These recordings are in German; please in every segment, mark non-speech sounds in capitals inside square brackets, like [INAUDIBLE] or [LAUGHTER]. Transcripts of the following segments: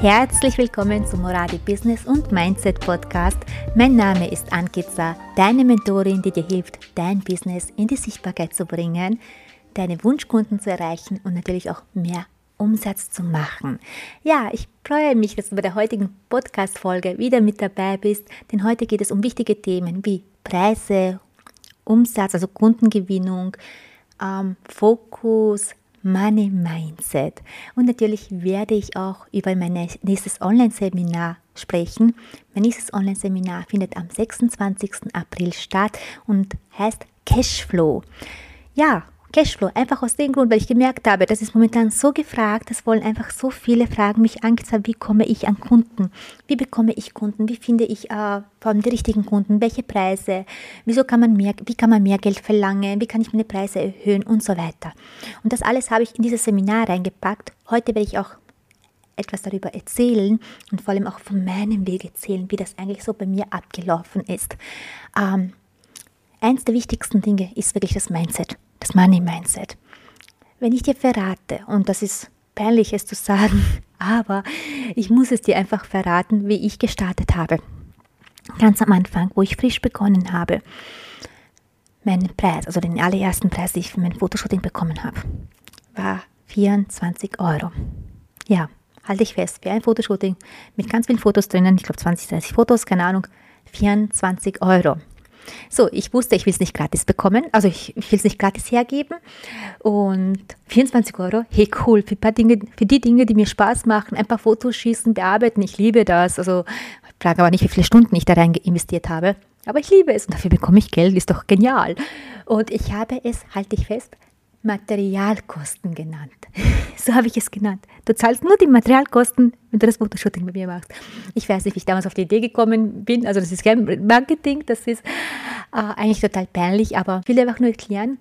Herzlich willkommen zum Moradi Business und Mindset Podcast. Mein Name ist Ankitza, deine Mentorin, die dir hilft, dein Business in die Sichtbarkeit zu bringen, deine Wunschkunden zu erreichen und natürlich auch mehr Umsatz zu machen. Ja, ich freue mich, dass du bei der heutigen Podcast-Folge wieder mit dabei bist, denn heute geht es um wichtige Themen wie Preise, Umsatz, also Kundengewinnung, ähm, Fokus, Money Mindset. Und natürlich werde ich auch über mein nächstes Online-Seminar sprechen. Mein nächstes Online-Seminar findet am 26. April statt und heißt Cashflow. Ja, Cashflow, einfach aus dem Grund, weil ich gemerkt habe, das ist momentan so gefragt, das wollen einfach so viele fragen. Mich angezeigt, wie komme ich an Kunden, wie bekomme ich Kunden, wie finde ich äh, vor allem die richtigen Kunden, welche Preise, wieso kann man mehr, wie kann man mehr Geld verlangen, wie kann ich meine Preise erhöhen? Und so weiter. Und das alles habe ich in dieses Seminar reingepackt. Heute werde ich auch etwas darüber erzählen und vor allem auch von meinem Weg erzählen, wie das eigentlich so bei mir abgelaufen ist. Ähm, eins der wichtigsten Dinge ist wirklich das Mindset das Money Mindset. Wenn ich dir verrate, und das ist peinlich es zu sagen, [LAUGHS] aber ich muss es dir einfach verraten, wie ich gestartet habe. Ganz am Anfang, wo ich frisch begonnen habe, mein Preis, also den allerersten Preis, den ich für mein Fotoshooting bekommen habe, war 24 Euro. Ja, halte ich fest, für ein Fotoshooting mit ganz vielen Fotos drinnen, ich glaube 20, 30 Fotos, keine Ahnung, 24 Euro. So, ich wusste, ich will es nicht gratis bekommen, also ich, ich will es nicht gratis hergeben. Und 24 Euro, hey cool, für, paar Dinge, für die Dinge, die mir Spaß machen, ein paar Fotos schießen, bearbeiten, ich liebe das. Also ich frage aber nicht, wie viele Stunden ich da rein investiert habe. Aber ich liebe es und dafür bekomme ich Geld, ist doch genial. Und ich habe es, halte ich fest, Materialkosten genannt. [LAUGHS] so habe ich es genannt. Du zahlst nur die Materialkosten, wenn du das Fotoshooting bei mir machst. Ich weiß nicht, wie ich damals auf die Idee gekommen bin. Also das ist kein Marketing, das ist äh, eigentlich total peinlich, aber ich will einfach nur erklären,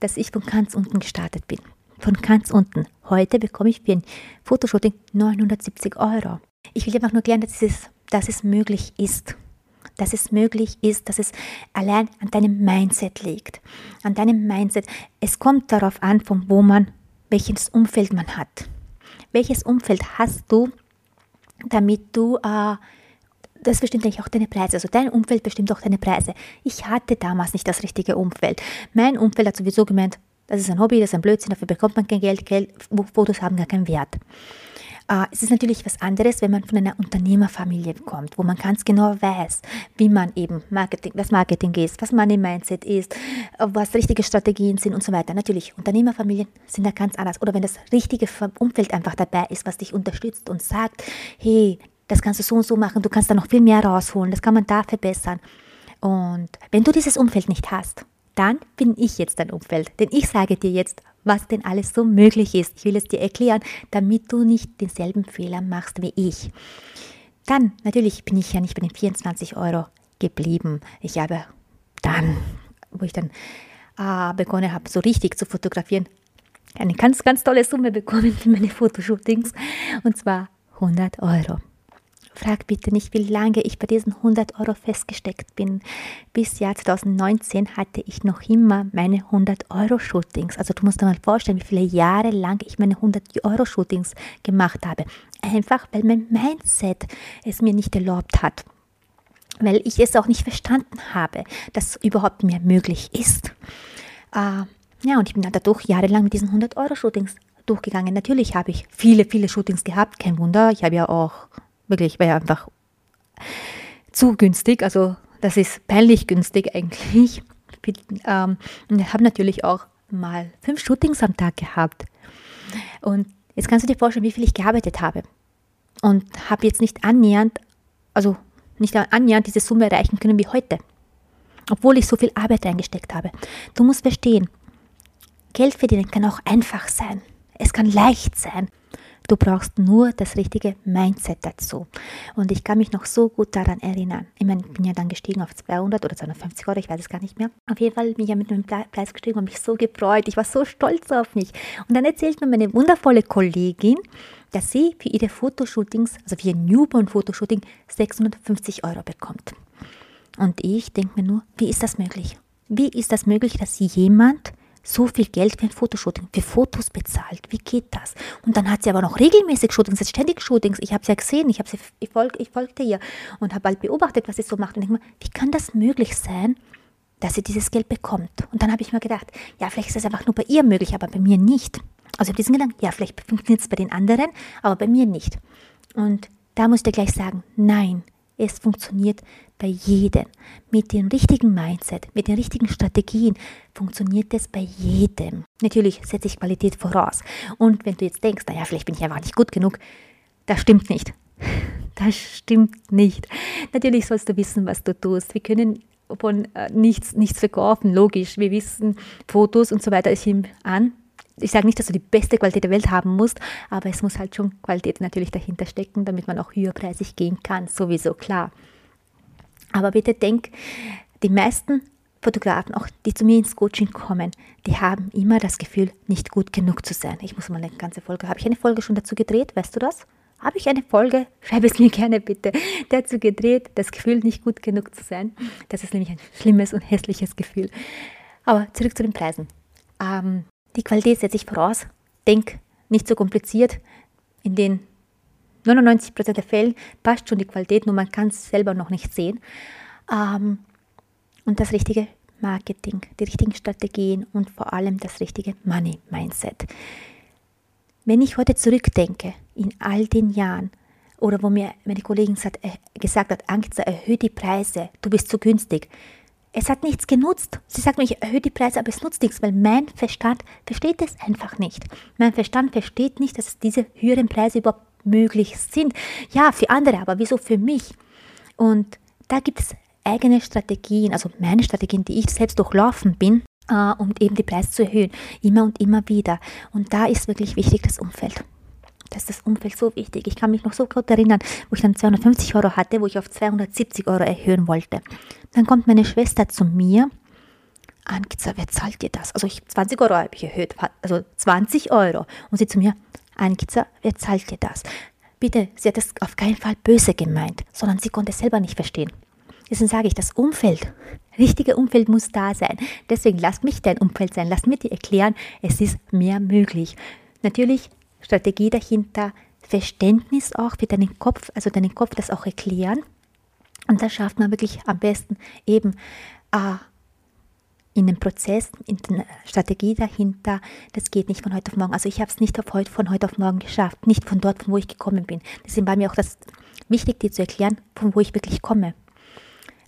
dass ich von ganz unten gestartet bin. Von ganz unten. Heute bekomme ich für ein Fotoshooting 970 Euro. Ich will einfach nur erklären, dass dass es möglich ist dass es möglich ist, dass es allein an deinem Mindset liegt. An deinem Mindset. Es kommt darauf an, von wo man, welches Umfeld man hat. Welches Umfeld hast du, damit du, äh, das bestimmt eigentlich auch deine Preise. Also dein Umfeld bestimmt auch deine Preise. Ich hatte damals nicht das richtige Umfeld. Mein Umfeld hat sowieso gemeint, das ist ein Hobby, das ist ein Blödsinn, dafür bekommt man kein Geld, Geld Fotos haben gar keinen Wert. Äh, es ist natürlich was anderes, wenn man von einer Unternehmerfamilie kommt, wo man ganz genau weiß, wie man eben Marketing, was Marketing ist, was Money Mindset ist, was richtige Strategien sind und so weiter. Natürlich, Unternehmerfamilien sind da ganz anders. Oder wenn das richtige Umfeld einfach dabei ist, was dich unterstützt und sagt, hey, das kannst du so und so machen, du kannst da noch viel mehr rausholen, das kann man da verbessern. Und wenn du dieses Umfeld nicht hast, dann bin ich jetzt dein Umfeld. Denn ich sage dir jetzt, was denn alles so möglich ist. Ich will es dir erklären, damit du nicht denselben Fehler machst wie ich. Dann, natürlich bin ich ja nicht bei den 24 Euro geblieben. Ich habe dann, wo ich dann äh, begonnen habe, so richtig zu fotografieren, eine ganz, ganz tolle Summe bekommen für meine Fotoshootings. Und zwar 100 Euro. Frag bitte nicht, wie lange ich bei diesen 100 Euro festgesteckt bin. Bis Jahr 2019 hatte ich noch immer meine 100 Euro Shootings. Also du musst dir mal vorstellen, wie viele Jahre lang ich meine 100 Euro Shootings gemacht habe. Einfach, weil mein Mindset es mir nicht erlaubt hat. Weil ich es auch nicht verstanden habe, dass überhaupt mehr möglich ist. Äh, ja, und ich bin dann dadurch jahrelang mit diesen 100 Euro Shootings durchgegangen. Natürlich habe ich viele, viele Shootings gehabt, kein Wunder. Ich habe ja auch Wirklich, wäre einfach zu günstig. Also das ist peinlich günstig eigentlich. Ähm, und ich habe natürlich auch mal fünf Shootings am Tag gehabt. Und jetzt kannst du dir vorstellen, wie viel ich gearbeitet habe. Und habe jetzt nicht annähernd, also nicht annähernd diese Summe erreichen können wie heute. Obwohl ich so viel Arbeit eingesteckt habe. Du musst verstehen, Geld verdienen kann auch einfach sein. Es kann leicht sein. Du brauchst nur das richtige Mindset dazu. Und ich kann mich noch so gut daran erinnern. Ich meine, ich bin ja dann gestiegen auf 200 oder 250 Euro, ich weiß es gar nicht mehr. Auf jeden Fall bin ich ja mit dem Preis gestiegen und mich so gefreut. Ich war so stolz auf mich. Und dann erzählt mir meine wundervolle Kollegin, dass sie für ihre Fotoshootings, also für ihr Newborn-Fotoshooting, 650 Euro bekommt. Und ich denke mir nur, wie ist das möglich? Wie ist das möglich, dass jemand so viel Geld für ein Fotoshooting, für Fotos bezahlt. Wie geht das? Und dann hat sie aber noch regelmäßig Shootings, ständig Shootings. Ich habe sie ja gesehen, ich, sie, ich, folg, ich folgte ihr und habe bald beobachtet, was sie so macht. Und denke mir, wie kann das möglich sein, dass sie dieses Geld bekommt? Und dann habe ich mir gedacht, ja, vielleicht ist das einfach nur bei ihr möglich, aber bei mir nicht. Also ich habe diesen Gedanken, ja, vielleicht funktioniert es bei den anderen, aber bei mir nicht. Und da musste ich gleich sagen, nein, es funktioniert bei jedem. Mit dem richtigen Mindset, mit den richtigen Strategien funktioniert es bei jedem. Natürlich setze ich Qualität voraus. Und wenn du jetzt denkst, naja, vielleicht bin ich einfach nicht gut genug, das stimmt nicht. [LAUGHS] Das stimmt nicht. Natürlich sollst du wissen, was du tust. Wir können von äh, nichts, nichts verkaufen, logisch. Wir wissen Fotos und so weiter ist ihm an, ich sage nicht, dass du die beste Qualität der Welt haben musst, aber es muss halt schon Qualität natürlich dahinter stecken, damit man auch höherpreisig gehen kann, sowieso klar. Aber bitte denk, die meisten Fotografen, auch die zu mir ins Coaching kommen, die haben immer das Gefühl, nicht gut genug zu sein. Ich muss mal eine ganze Folge, habe ich eine Folge schon dazu gedreht, weißt du das? Habe ich eine Folge? Schreib es mir gerne bitte. Dazu gedreht, das Gefühl, nicht gut genug zu sein. Das ist nämlich ein schlimmes und hässliches Gefühl. Aber zurück zu den Preisen. Ähm, die Qualität setze ich voraus. Denk nicht so kompliziert. In den 99% der Fälle passt schon die Qualität, nur man kann es selber noch nicht sehen. Ähm, und das richtige Marketing, die richtigen Strategien und vor allem das richtige Money-Mindset. Wenn ich heute zurückdenke, in all den Jahren, oder wo mir meine Kollegin äh, gesagt hat, Angst, erhöhe die Preise, du bist zu günstig, es hat nichts genutzt. Sie sagt mir, ich erhöhe die Preise, aber es nutzt nichts, weil mein Verstand versteht es einfach nicht. Mein Verstand versteht nicht, dass diese höheren Preise überhaupt möglich sind. Ja, für andere, aber wieso für mich? Und da gibt es eigene Strategien, also meine Strategien, die ich selbst durchlaufen bin, äh, um eben die Preise zu erhöhen. Immer und immer wieder. Und da ist wirklich wichtig das Umfeld. Das ist das Umfeld so wichtig. Ich kann mich noch so gut erinnern, wo ich dann 250 Euro hatte, wo ich auf 270 Euro erhöhen wollte. Dann kommt meine Schwester zu mir. Ankiza, wer zahlt dir das? Also ich, 20 Euro habe ich erhöht, also 20 Euro. Und sie zu mir, Ankiza, wer zahlt dir das? Bitte, sie hat das auf keinen Fall böse gemeint, sondern sie konnte es selber nicht verstehen. Deswegen sage ich, das Umfeld, richtige Umfeld muss da sein. Deswegen lass mich dein Umfeld sein, lass mir dir erklären, es ist mehr möglich. Natürlich Strategie dahinter, Verständnis auch für deinen Kopf, also deinen Kopf das auch erklären. Und das schafft man wirklich am besten eben äh, in dem Prozess, in der Strategie dahinter. Das geht nicht von heute auf morgen. Also ich habe es nicht heute, von heute auf morgen geschafft, nicht von dort, von wo ich gekommen bin. Deswegen war mir auch das wichtig, dir zu erklären, von wo ich wirklich komme.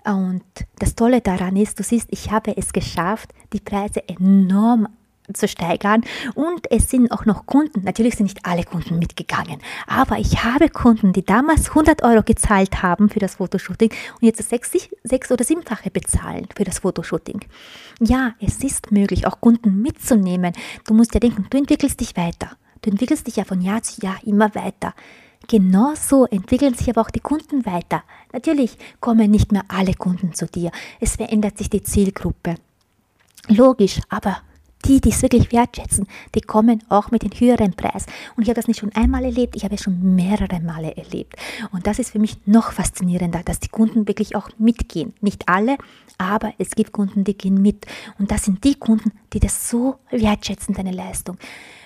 Und das Tolle daran ist, du siehst, ich habe es geschafft, die Preise enorm zu steigern. Und es sind auch noch Kunden, natürlich sind nicht alle Kunden mitgegangen, aber ich habe Kunden, die damals 100 Euro gezahlt haben für das Fotoshooting und jetzt sechs, sechs oder siebenfache bezahlen für das Fotoshooting. Ja, es ist möglich, auch Kunden mitzunehmen. Du musst ja denken, du entwickelst dich weiter. Du entwickelst dich ja von Jahr zu Jahr immer weiter. Genauso entwickeln sich aber auch die Kunden weiter. Natürlich kommen nicht mehr alle Kunden zu dir. Es verändert sich die Zielgruppe. Logisch, aber die, die es wirklich wertschätzen, die kommen auch mit dem höheren Preis. Und ich habe das nicht schon einmal erlebt, ich habe es schon mehrere Male erlebt. Und das ist für mich noch faszinierender, dass die Kunden wirklich auch mitgehen. Nicht alle, aber es gibt Kunden, die gehen mit. Und das sind die Kunden, die das so wertschätzen, deine Leistung.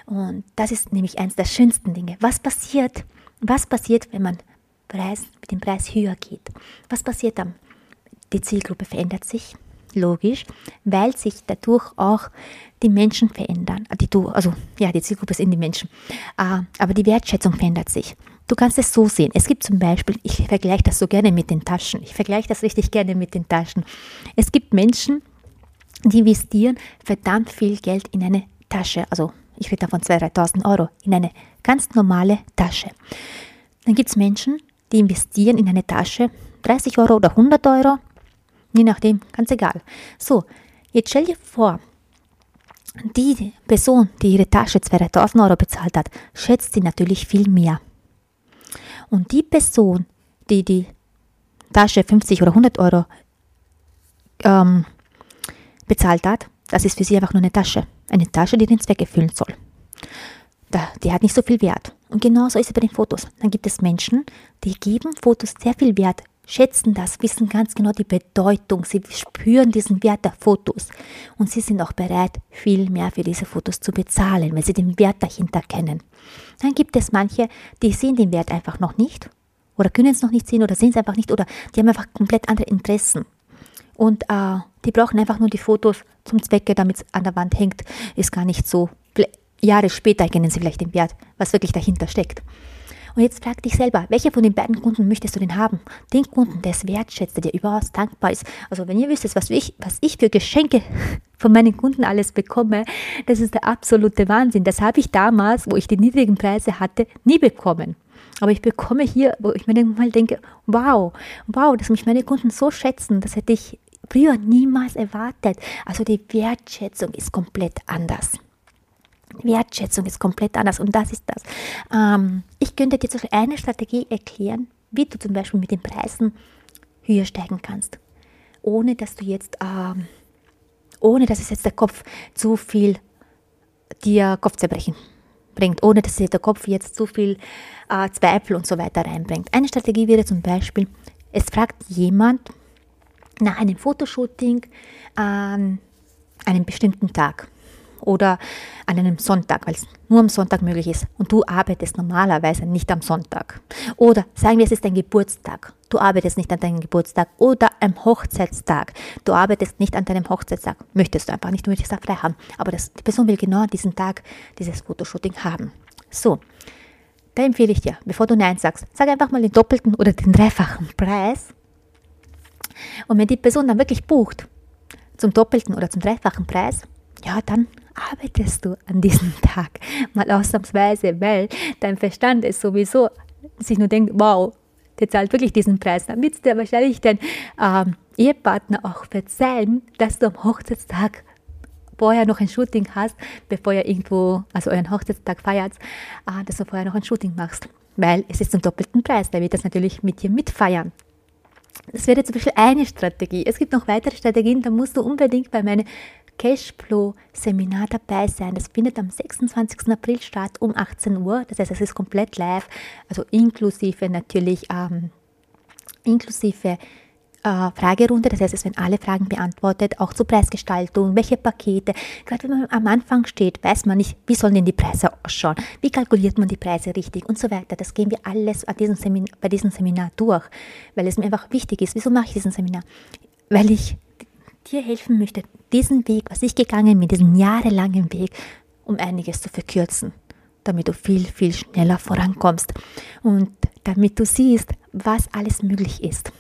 Und das ist nämlich eines der schönsten Dinge. Was passiert? Was passiert, wenn man Preis, mit dem Preis höher geht? Was passiert dann? Die Zielgruppe verändert sich, logisch, weil sich dadurch auch die Menschen verändern. Die du, also ja, die Zielgruppe sind die Menschen. Ah, aber die Wertschätzung verändert sich. Du kannst es so sehen. Es gibt zum Beispiel, ich vergleiche das so gerne mit den Taschen. Ich vergleiche das richtig gerne mit den Taschen. Es gibt Menschen, die investieren verdammt viel Geld in eine Tasche. Also ich rede davon 2.000, 3.000 Euro in eine ganz normale Tasche. Dann gibt es Menschen, die investieren in eine Tasche 30 Euro oder 100 Euro Je nachdem, ganz egal. So, jetzt stell dir vor, die Person, die ihre Tasche 2000 Euro bezahlt hat, schätzt sie natürlich viel mehr. Und die Person, die die Tasche 50 oder 100 Euro ähm, bezahlt hat, das ist für sie einfach nur eine Tasche. Eine Tasche, die den Zweck erfüllen soll. Da, die hat nicht so viel Wert. Und genauso ist es bei den Fotos. Dann gibt es Menschen, die geben Fotos sehr viel Wert schätzen das, wissen ganz genau die Bedeutung, sie spüren diesen Wert der Fotos und sie sind auch bereit, viel mehr für diese Fotos zu bezahlen, weil sie den Wert dahinter kennen. Dann gibt es manche, die sehen den Wert einfach noch nicht oder können es noch nicht sehen oder sehen es einfach nicht oder die haben einfach komplett andere Interessen. Und äh, die brauchen einfach nur die Fotos zum Zwecke, damit es an der Wand hängt, ist gar nicht so. Jahre später kennen sie vielleicht den Wert, was wirklich dahinter steckt. Und jetzt frag dich selber, welcher von den beiden Kunden möchtest du denn haben? Den Kunden, der es wertschätzt, der dir überaus dankbar ist. Also wenn ihr wüsstet, was ich, was ich für Geschenke [LAUGHS] von meinen Kunden alles bekomme, das ist der absolute Wahnsinn. Das habe ich damals, wo ich die niedrigen Preise hatte, nie bekommen. Aber ich bekomme hier, wo ich mir mal denke, wow, wow, dass mich meine Kunden so schätzen, das hätte ich früher niemals erwartet. Also die Wertschätzung ist komplett anders. Wertschätzung ist komplett anders und das ist das. Ähm, ich könnte dir eine Strategie erklären, wie du zum Beispiel mit den Preisen höher steigen kannst, ohne dass du jetzt, ähm, ohne dass es jetzt der Kopf zu viel dir Kopfzerbrechen bringt, ohne dass der Kopf jetzt zu viel äh, Zweifel und so weiter reinbringt. Eine Strategie wäre zum Beispiel, es fragt jemand nach einem Fotoshooting an einem bestimmten Tag oder an einem Sonntag, weil es nur am Sonntag möglich ist und du arbeitest normalerweise nicht am Sonntag. Oder sagen wir, es ist dein Geburtstag. Du arbeitest nicht an deinem Geburtstag oder am Hochzeitstag. Du arbeitest nicht an deinem Hochzeitstag. Möchtest du einfach nicht, du möchtest da frei haben. Aber das, die Person will genau an diesem Tag dieses Fotoshooting haben. So, da empfehle ich dir, bevor du Nein sagst, sag einfach mal den doppelten oder den dreifachen Preis. Und wenn die Person dann wirklich bucht, zum doppelten oder zum dreifachen Preis, ja, dann arbeitest du an diesem [LAUGHS] Tag mal ausnahmsweise, weil dein Verstand ist sowieso sich nur denkt, wow, der zahlt wirklich diesen Preis. Dann wird dir wahrscheinlich dein ähm, Ehepartner auch verzeihen, dass du am Hochzeitstag vorher noch ein Shooting hast, bevor ihr irgendwo, also euren Hochzeitstag feiert, äh, dass du vorher noch ein Shooting machst. Weil es ist zum doppelten Preis, der wird das natürlich mit dir mitfeiern. Das wäre zum Beispiel eine Strategie. Es gibt noch weitere Strategien, da musst du unbedingt bei meinen Cashflow-Seminar dabei sein. Das findet am 26. April statt um 18 Uhr. Das heißt, es ist komplett live, also inklusive natürlich, ähm, inklusive äh, Fragerunde. Das heißt, es werden alle Fragen beantwortet, auch zur Preisgestaltung, welche Pakete. Gerade wenn man am Anfang steht, weiß man nicht, wie sollen denn die Preise ausschauen, wie kalkuliert man die Preise richtig und so weiter. Das gehen wir alles diesem Seminar, bei diesem Seminar durch, weil es mir einfach wichtig ist. Wieso mache ich diesen Seminar? Weil ich dir helfen möchte, diesen Weg, was ich gegangen bin, diesen jahrelangen Weg, um einiges zu verkürzen, damit du viel, viel schneller vorankommst und damit du siehst, was alles möglich ist.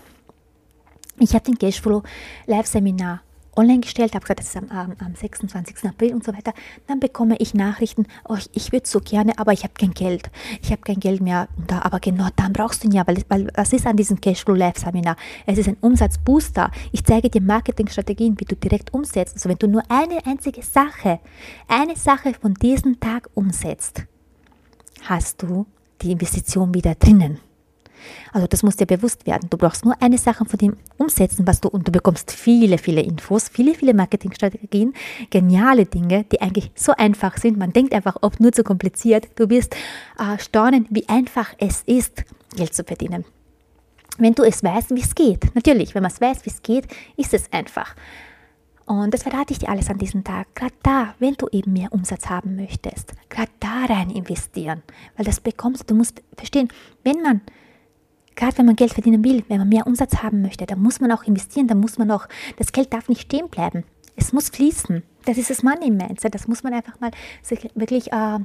Ich habe den Cashflow Live Seminar online gestellt, habe gesagt, das ist am, am, am 26. April und so weiter, dann bekomme ich Nachrichten, oh, ich, ich würde so gerne, aber ich habe kein Geld. Ich habe kein Geld mehr da, aber genau dann brauchst du ihn ja, weil, weil was ist an diesem Cashflow Live Seminar? Es ist ein Umsatzbooster. Ich zeige dir Marketingstrategien, wie du direkt umsetzt. Also wenn du nur eine einzige Sache, eine Sache von diesem Tag umsetzt, hast du die Investition wieder drinnen. Also das muss dir bewusst werden. Du brauchst nur eine Sache von dem umsetzen, was du und du bekommst viele, viele Infos, viele, viele Marketingstrategien, geniale Dinge, die eigentlich so einfach sind. Man denkt einfach oft nur zu kompliziert. Du wirst äh, staunen, wie einfach es ist, Geld zu verdienen. Wenn du es weißt, wie es geht. Natürlich, wenn man es weiß, wie es geht, ist es einfach. Und das verrate ich dir alles an diesem Tag. Gerade da, wenn du eben mehr Umsatz haben möchtest, gerade da rein investieren. Weil das bekommst du musst verstehen, wenn man Gerade wenn man Geld verdienen will, wenn man mehr Umsatz haben möchte, dann muss man auch investieren, dann muss man auch, das Geld darf nicht stehen bleiben. Es muss fließen. Das ist das Money Mindset. Das muss man einfach mal wirklich, äh,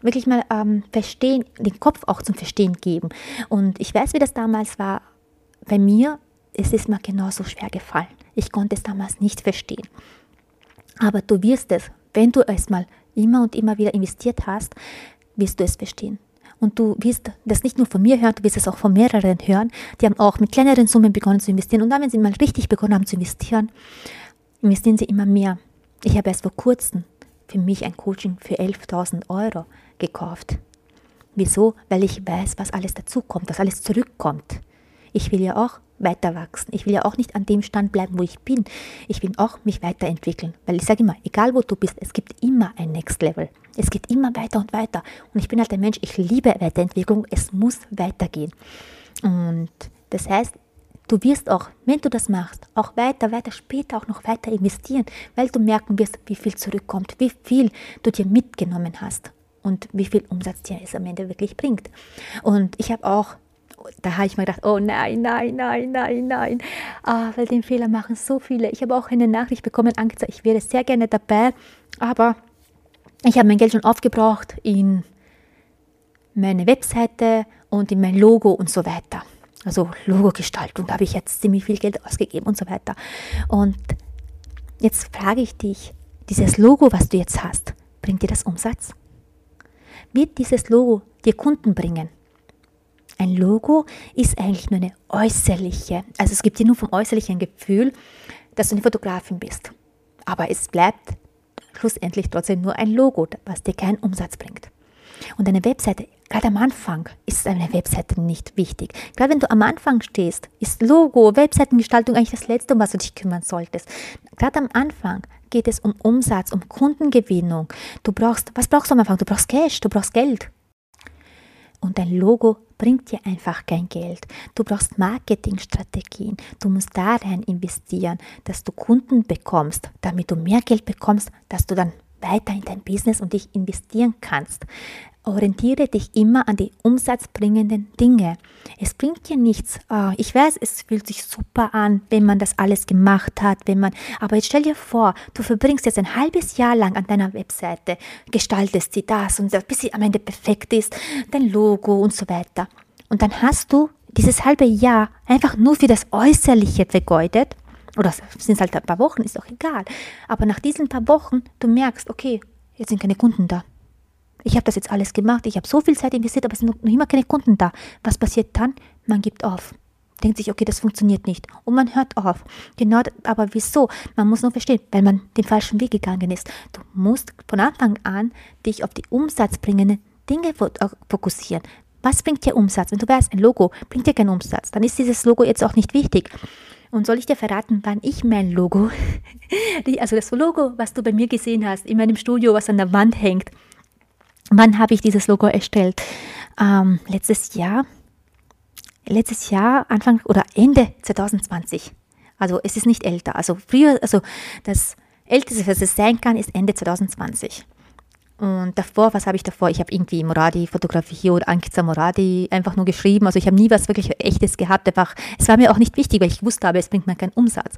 wirklich mal ähm, verstehen, den Kopf auch zum Verstehen geben. Und ich weiß, wie das damals war. Bei mir es ist mir genauso schwer gefallen. Ich konnte es damals nicht verstehen. Aber du wirst es, wenn du es mal immer und immer wieder investiert hast, wirst du es verstehen. Und du wirst das nicht nur von mir hören, du wirst es auch von mehreren hören. Die haben auch mit kleineren Summen begonnen zu investieren. Und dann, wenn sie mal richtig begonnen haben zu investieren, investieren sie immer mehr. Ich habe erst vor kurzem für mich ein Coaching für 11.000 Euro gekauft. Wieso? Weil ich weiß, was alles dazukommt, was alles zurückkommt. Ich will ja auch weiter wachsen. Ich will ja auch nicht an dem Stand bleiben, wo ich bin. Ich will auch mich weiterentwickeln. Weil ich sage immer, egal wo du bist, es gibt immer ein Next Level. Es geht immer weiter und weiter. Und ich bin halt ein Mensch, ich liebe Weiterentwicklung. Es muss weitergehen. Und das heißt, Du wirst auch, wenn du das machst, auch weiter, weiter, später auch noch weiter investieren, weil du merken wirst, wie viel zurückkommt, wie viel du dir mitgenommen hast und wie viel Umsatz dir es am Ende wirklich bringt. Und ich habe auch da habe ich mir gedacht, oh nein, nein, nein, nein, nein, ah, weil den Fehler machen so viele. Ich habe auch eine Nachricht bekommen, angezeigt, ich wäre sehr gerne dabei, aber ich habe mein Geld schon aufgebraucht in meine Webseite und in mein Logo und so weiter. Also Logo-Gestaltung, da habe ich jetzt ziemlich viel Geld ausgegeben und so weiter. Und jetzt frage ich dich, dieses Logo, was du jetzt hast, bringt dir das Umsatz? Wird dieses Logo dir Kunden bringen? Ein Logo ist eigentlich nur eine äußerliche, also es gibt dir nur vom äußerlichen Gefühl, dass du eine Fotografin bist. Aber es bleibt schlussendlich trotzdem nur ein Logo, was dir keinen Umsatz bringt. Und eine Webseite, gerade am Anfang, ist eine Webseite nicht wichtig. Gerade wenn du am Anfang stehst, ist Logo, Webseitengestaltung eigentlich das Letzte, um was du dich kümmern solltest. Gerade am Anfang geht es um Umsatz, um Kundengewinnung. Du brauchst, was brauchst du am Anfang? Du brauchst Cash, du brauchst Geld. Und dein Logo bringt dir einfach kein Geld. Du brauchst Marketingstrategien. Du musst da rein investieren, dass du Kunden bekommst, damit du mehr Geld bekommst, dass du dann weiter in dein Business und dich investieren kannst. Orientiere dich immer an die umsatzbringenden Dinge. Es bringt dir nichts. Oh, ich weiß, es fühlt sich super an, wenn man das alles gemacht hat, wenn man. Aber jetzt stell dir vor, du verbringst jetzt ein halbes Jahr lang an deiner Webseite, gestaltest sie das und das, bis sie am Ende perfekt ist, dein Logo und so weiter. Und dann hast du dieses halbe Jahr einfach nur für das Äußerliche vergeudet. Oder sind es halt ein paar Wochen, ist doch egal. Aber nach diesen paar Wochen, du merkst, okay, jetzt sind keine Kunden da ich habe das jetzt alles gemacht, ich habe so viel Zeit investiert, aber es sind noch immer keine Kunden da. Was passiert dann? Man gibt auf. Denkt sich, okay, das funktioniert nicht. Und man hört auf. Genau, aber wieso? Man muss nur verstehen, weil man den falschen Weg gegangen ist. Du musst von Anfang an dich auf die umsatzbringenden Dinge äh, fokussieren. Was bringt dir Umsatz? Wenn du weißt, ein Logo bringt dir keinen Umsatz, dann ist dieses Logo jetzt auch nicht wichtig. Und soll ich dir verraten, wann ich mein Logo, [LAUGHS] also das Logo, was du bei mir gesehen hast, in meinem Studio, was an der Wand hängt, Wann habe ich dieses Logo erstellt? Ähm, letztes Jahr, letztes Jahr, Anfang oder Ende 2020. Also es ist nicht älter. Also früher, also das Älteste, was es sein kann, ist Ende 2020. Und davor, was habe ich davor? Ich habe irgendwie Moradi Fotografie oder Ankiza Moradi einfach nur geschrieben. Also ich habe nie was wirklich Echtes gehabt. Einfach, es war mir auch nicht wichtig, weil ich wusste, aber es bringt mir keinen Umsatz.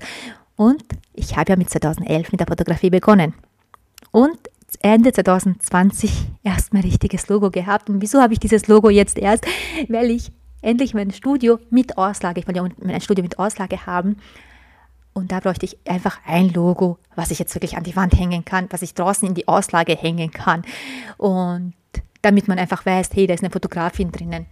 Und ich habe ja mit 2011 mit der Fotografie begonnen. Und Ende 2020 erst mein richtiges Logo gehabt. Und wieso habe ich dieses Logo jetzt erst? Weil ich endlich mein Studio mit Auslage, ich wollte ja mein Studio mit Auslage haben. Und da bräuchte ich einfach ein Logo, was ich jetzt wirklich an die Wand hängen kann, was ich draußen in die Auslage hängen kann. Und damit man einfach weiß, hey, da ist eine Fotografin drinnen.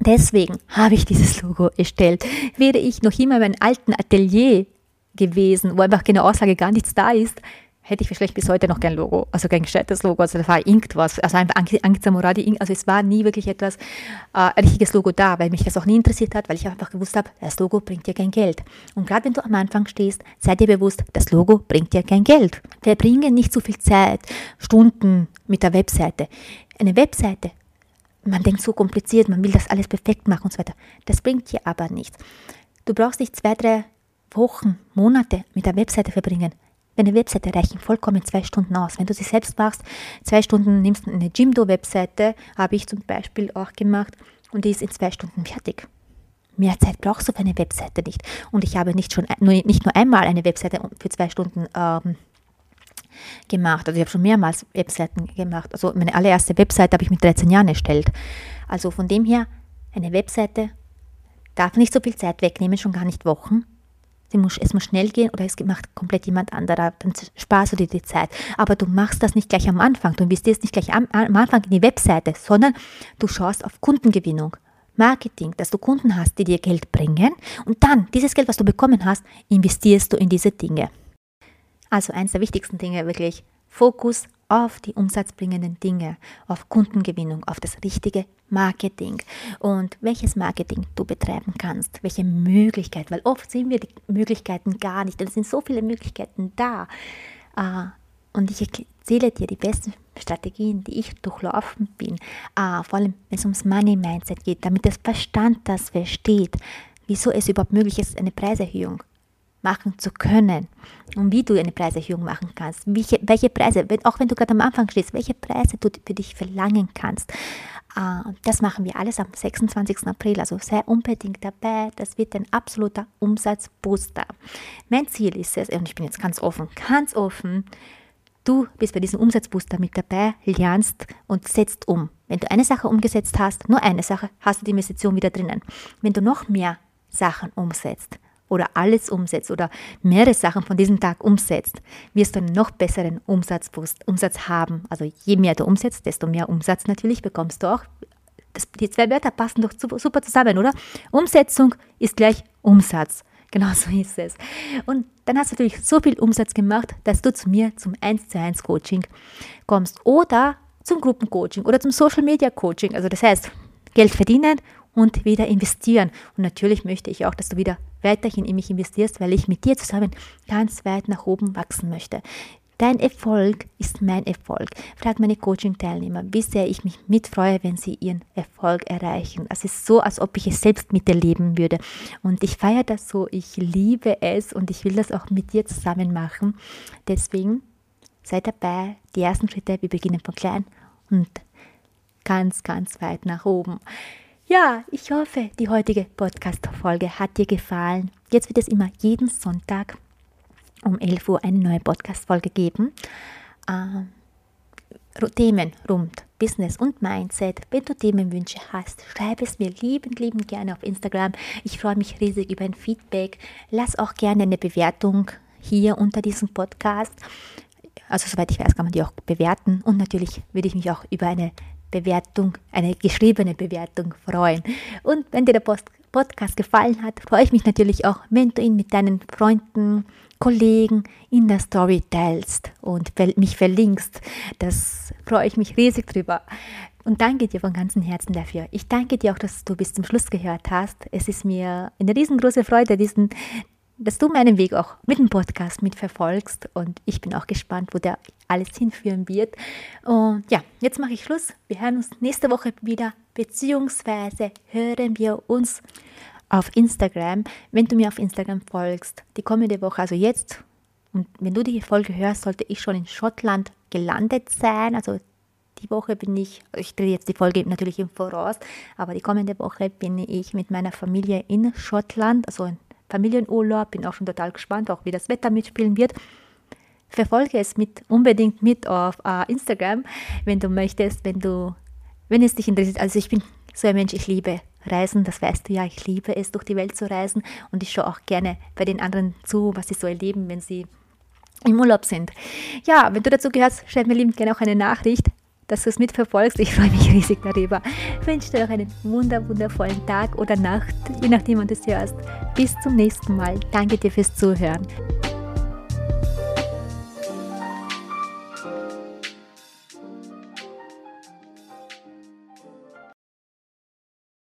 Deswegen habe ich dieses Logo erstellt. Wäre ich noch immer in meinem alten Atelier gewesen, wo einfach keine Auslage gar nichts da ist, hätte ich vielleicht bis heute noch kein Logo, also kein gescheites Logo, also da war irgendwas, also einfach Angst Moradi, also es war nie wirklich etwas, äh, ein richtiges Logo da, weil mich das auch nie interessiert hat, weil ich einfach gewusst habe, das Logo bringt dir kein Geld. Und gerade wenn du am Anfang stehst, sei dir bewusst, das Logo bringt dir kein Geld. Wir bringen nicht so viel Zeit, Stunden mit der Webseite. Eine Webseite, man denkt so kompliziert, man will das alles perfekt machen und so weiter. Das bringt dir aber nichts. Du brauchst nicht zwei, drei Wochen, Monate mit der Webseite verbringen. Deine Webseite reichen vollkommen zwei Stunden aus. Wenn du sie selbst machst, zwei Stunden nimmst eine Jimdo-Webseite, habe ich zum Beispiel auch gemacht und die ist in zwei Stunden fertig. Mehr Zeit brauchst du für eine Webseite nicht. Und ich habe nicht, schon, nicht nur einmal eine Webseite für zwei Stunden ähm, gemacht. Also ich habe schon mehrmals Webseiten gemacht. Also meine allererste Webseite habe ich mit 13 Jahren erstellt. Also von dem her, eine Webseite darf nicht so viel Zeit wegnehmen, schon gar nicht Wochen muss, es muss schnell gehen oder es macht komplett jemand anderer, dann sparst du dir die Zeit. Aber du machst das nicht gleich am Anfang. Du investierst nicht gleich am, am Anfang in die Webseite, sondern du schaust auf Kundengewinnung. Marketing, dass du Kunden hast, die dir Geld bringen und dann dieses Geld, was du bekommen hast, investierst du in diese Dinge. Also eins der wichtigsten Dinge wirklich Fokus auf die umsatzbringenden Dinge, auf Kundengewinnung, auf das richtige Marketing und welches Marketing du betreiben kannst, welche Möglichkeit, weil oft sehen wir die Möglichkeiten gar nicht, denn es sind so viele Möglichkeiten da. Äh, und ich erzähle dir die besten Strategien, die ich durchlaufen bin, äh, vor allem wenn es ums Money Mindset geht, damit das Verstand das versteht, wieso es überhaupt möglich ist, eine Preiserhöhung machen zu können und wie du eine Preiserhöhung machen kannst, welche, welche Preise, wenn, auch wenn du gerade am Anfang stehst, welche Preise du für dich verlangen kannst. Uh, das machen wir alles am 26. April, also sehr unbedingt dabei. Das wird ein absoluter Umsatzbooster. Mein Ziel ist es, und ich bin jetzt ganz offen, ganz offen, du bist bei diesem Umsatzbooster mit dabei, lernst und setzt um. Wenn du eine Sache umgesetzt hast, nur eine Sache, hast du die Investition wieder drinnen. Wenn du noch mehr Sachen umsetzt, oder alles umsetzt oder mehrere Sachen von diesem Tag umsetzt, wirst du einen noch besseren Umsatzboost, Umsatz haben. Also je mehr du umsetzt, desto mehr Umsatz natürlich bekommst du auch. Das, die zwei Wörter passen doch super zusammen, oder? Umsetzung ist gleich Umsatz. Genau so ist es. Und dann hast du natürlich so viel Umsatz gemacht, dass du zu mir zum 1 zu 1 Coaching kommst oder zum Gruppencoaching oder zum Social Media Coaching. Also das heißt, Geld verdienen und wieder investieren. Und natürlich möchte ich auch, dass du wieder weiterhin in mich investierst, weil ich mit dir zusammen ganz weit nach oben wachsen möchte. Dein Erfolg ist mein Erfolg. Frag meine Coaching-Teilnehmer, wie sehr ich mich mitfreue, wenn sie ihren Erfolg erreichen. Es ist so, als ob ich es selbst miterleben würde. Und ich feiere das so, ich liebe es und ich will das auch mit dir zusammen machen. Deswegen sei dabei, die ersten Schritte, wir beginnen von klein und ganz, ganz weit nach oben. Ja, ich hoffe, die heutige Podcast-Folge hat dir gefallen. Jetzt wird es immer jeden Sonntag um 11 Uhr eine neue Podcast-Folge geben. Ähm, Themen rund Business und Mindset. Wenn du Themenwünsche hast, schreib es mir liebend, liebend gerne auf Instagram. Ich freue mich riesig über ein Feedback. Lass auch gerne eine Bewertung hier unter diesem Podcast. Also soweit ich weiß, kann man die auch bewerten. Und natürlich würde ich mich auch über eine Bewertung, eine geschriebene Bewertung freuen. Und wenn dir der Post Podcast gefallen hat, freue ich mich natürlich auch, wenn du ihn mit deinen Freunden, Kollegen in der Story teilst und mich verlinkst. Das freue ich mich riesig drüber. Und danke dir von ganzem Herzen dafür. Ich danke dir auch, dass du bis zum Schluss gehört hast. Es ist mir eine riesengroße Freude, diesen dass du meinen Weg auch mit dem Podcast mitverfolgst und ich bin auch gespannt, wo der alles hinführen wird. Und ja, jetzt mache ich Schluss. Wir hören uns nächste Woche wieder, beziehungsweise hören wir uns auf Instagram. Wenn du mir auf Instagram folgst, die kommende Woche, also jetzt, und wenn du die Folge hörst, sollte ich schon in Schottland gelandet sein. Also die Woche bin ich, ich drehe jetzt die Folge natürlich im Voraus, aber die kommende Woche bin ich mit meiner Familie in Schottland, also in Familienurlaub. Bin auch schon total gespannt, auch wie das Wetter mitspielen wird. Verfolge es mit, unbedingt mit auf uh, Instagram, wenn du möchtest, wenn du, wenn es dich interessiert. Also ich bin so ein Mensch, ich liebe Reisen, das weißt du ja, ich liebe es, durch die Welt zu reisen und ich schaue auch gerne bei den anderen zu, was sie so erleben, wenn sie im Urlaub sind. Ja, wenn du dazu gehörst, schreib mir liebend gerne auch eine Nachricht dass du es mitverfolgst. Ich freue mich [LAUGHS] riesig darüber. Ich wünsche dir noch einen wunder, wundervollen Tag oder Nacht, je nachdem, wann du es hörst. Bis zum nächsten Mal. Danke dir fürs Zuhören.